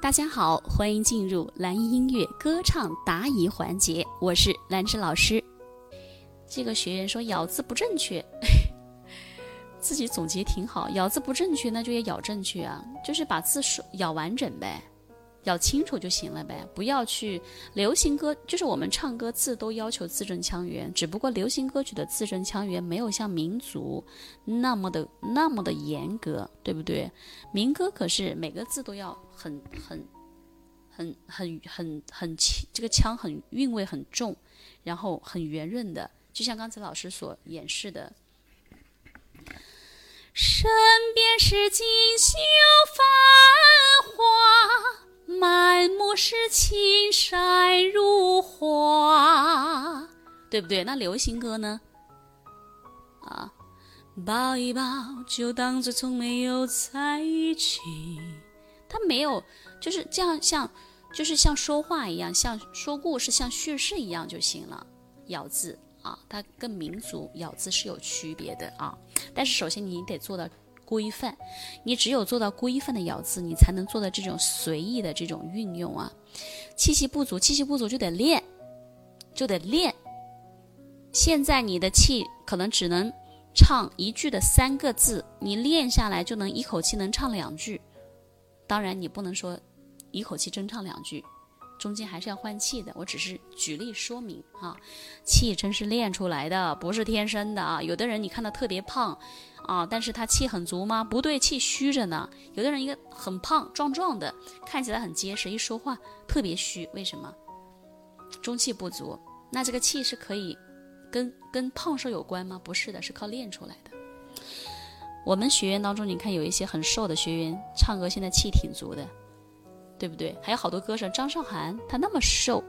大家好，欢迎进入蓝音乐歌唱答疑环节，我是兰芝老师。这个学员说咬字不正确，自己总结挺好。咬字不正确，那就也咬正确啊，就是把字说咬完整呗。要清楚就行了呗，不要去流行歌，就是我们唱歌字都要求字正腔圆，只不过流行歌曲的字正腔圆没有像民族那么的那么的严格，对不对？民歌可是每个字都要很很很很很很轻这个腔很韵味很重，然后很圆润的，就像刚才老师所演示的。身边是锦绣繁。是青山如画，对不对？那流行歌呢？啊，抱一抱就当作从没有在一起。它没有，就是这样，像就是像说话一样，像说故事，像叙事一样就行了。咬字啊，它跟民族咬字是有区别的啊。但是首先你得做到。规范，你只有做到规范的咬字，你才能做到这种随意的这种运用啊。气息不足，气息不足就得练，就得练。现在你的气可能只能唱一句的三个字，你练下来就能一口气能唱两句。当然，你不能说一口气真唱两句，中间还是要换气的。我只是举例说明啊，气真是练出来的，不是天生的啊。有的人你看他特别胖。啊，但是他气很足吗？不对，气虚着呢。有的人一个很胖壮壮的，看起来很结实，一说话特别虚，为什么？中气不足。那这个气是可以跟跟胖瘦有关吗？不是的，是靠练出来的。我们学员当中，你看有一些很瘦的学员，唱歌现在气挺足的，对不对？还有好多歌手，张韶涵她那么瘦，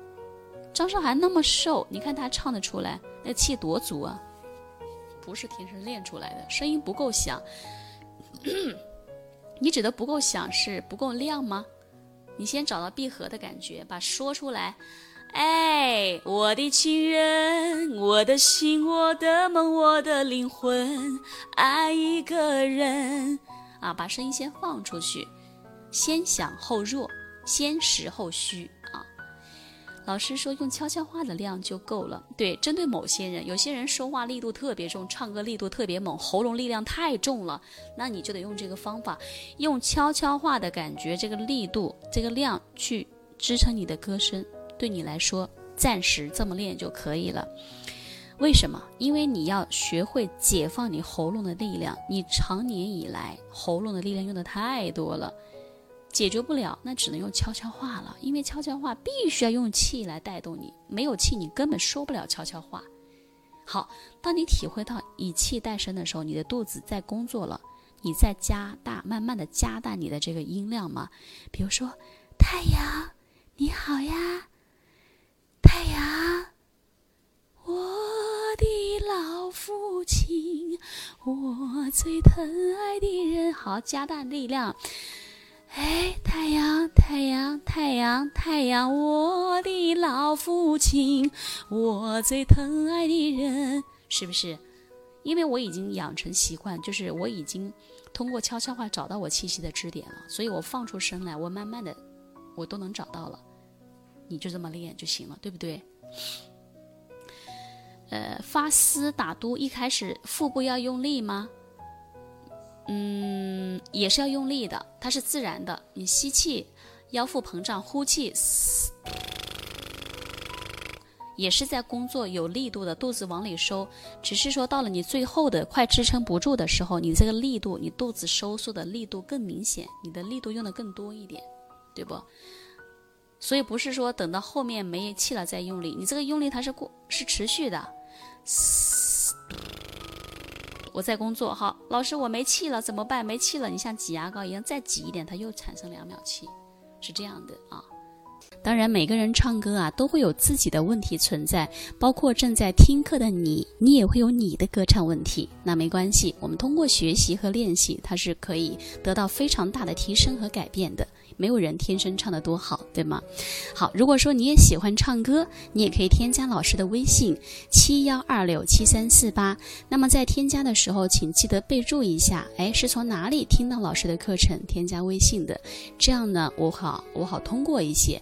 张韶涵那么瘦，你看她唱得出来，那气多足啊！不是天生练出来的，声音不够响。你指的不够响是不够亮吗？你先找到闭合的感觉，把说出来。哎，我的情人，我的心，我的梦，我的灵魂，爱一个人。啊，把声音先放出去，先响后弱，先实后虚啊。老师说用悄悄话的量就够了。对，针对某些人，有些人说话力度特别重，唱歌力度特别猛，喉咙力量太重了，那你就得用这个方法，用悄悄话的感觉，这个力度、这个量去支撑你的歌声。对你来说，暂时这么练就可以了。为什么？因为你要学会解放你喉咙的力量，你长年以来喉咙的力量用的太多了。解决不了，那只能用悄悄话了。因为悄悄话必须要用气来带动你，没有气你根本说不了悄悄话。好，当你体会到以气带声的时候，你的肚子在工作了，你在加大，慢慢的加大你的这个音量嘛。比如说，太阳你好呀，太阳，我的老父亲，我最疼爱的人。好，加大力量。哎，太阳，太阳，太阳，太阳，我的老父亲，我最疼爱的人，是不是？因为我已经养成习惯，就是我已经通过悄悄话找到我气息的支点了，所以我放出声来，我慢慢的，我都能找到了。你就这么练就行了，对不对？呃，发丝打嘟，一开始腹部要用力吗？嗯，也是要用力的，它是自然的。你吸气，腰腹膨胀；呼气，也是在工作，有力度的，肚子往里收。只是说到了你最后的快支撑不住的时候，你这个力度，你肚子收缩的力度更明显，你的力度用的更多一点，对不？所以不是说等到后面没气了再用力，你这个用力它是过是持续的。我在工作，好，老师我没气了怎么办？没气了，你像挤牙膏一样再挤一点，它又产生两秒气，是这样的啊。当然，每个人唱歌啊都会有自己的问题存在，包括正在听课的你，你也会有你的歌唱问题。那没关系，我们通过学习和练习，它是可以得到非常大的提升和改变的。没有人天生唱得多好，对吗？好，如果说你也喜欢唱歌，你也可以添加老师的微信七幺二六七三四八。那么在添加的时候，请记得备注一下，哎，是从哪里听到老师的课程添加微信的？这样呢，我好我好通过一些，